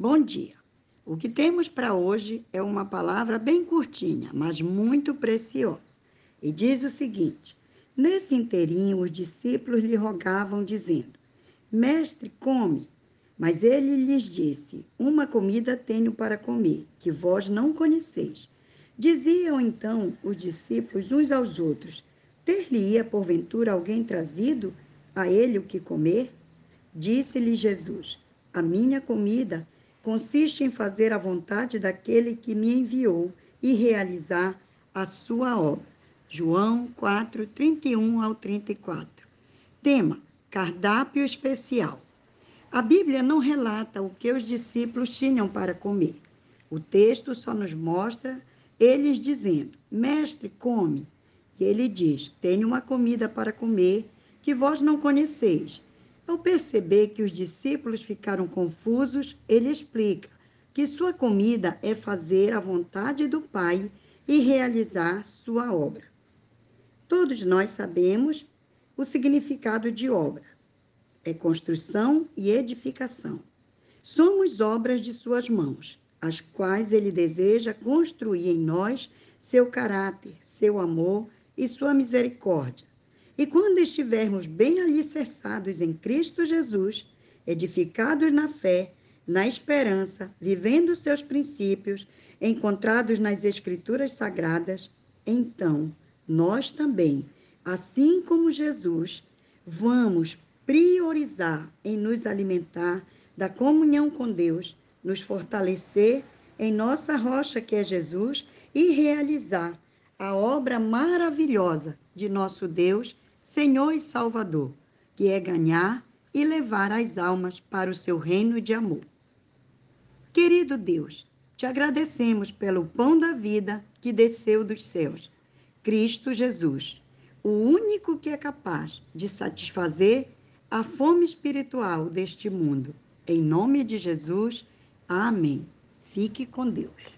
Bom dia. O que temos para hoje é uma palavra bem curtinha, mas muito preciosa. E diz o seguinte: Nesse inteirinho, os discípulos lhe rogavam, dizendo: Mestre, come. Mas ele lhes disse: Uma comida tenho para comer, que vós não conheceis. Diziam então os discípulos uns aos outros: Ter-lhe-ia porventura alguém trazido a ele o que comer? Disse-lhe Jesus: A minha comida consiste em fazer a vontade daquele que me enviou e realizar a sua obra. João 4, 31 ao 34. Tema: Cardápio especial. A Bíblia não relata o que os discípulos tinham para comer. O texto só nos mostra eles dizendo: Mestre, come. E ele diz: Tenho uma comida para comer que vós não conheceis. Ao perceber que os discípulos ficaram confusos, ele explica que sua comida é fazer a vontade do Pai e realizar sua obra. Todos nós sabemos o significado de obra. É construção e edificação. Somos obras de suas mãos, as quais ele deseja construir em nós seu caráter, seu amor e sua misericórdia e quando estivermos bem alicerçados em Cristo Jesus, edificados na fé, na esperança, vivendo seus princípios, encontrados nas Escrituras Sagradas, então nós também, assim como Jesus, vamos priorizar em nos alimentar da comunhão com Deus, nos fortalecer em nossa rocha que é Jesus e realizar a obra maravilhosa de nosso Deus Senhor e Salvador, que é ganhar e levar as almas para o seu reino de amor. Querido Deus, te agradecemos pelo pão da vida que desceu dos céus, Cristo Jesus, o único que é capaz de satisfazer a fome espiritual deste mundo. Em nome de Jesus, amém. Fique com Deus.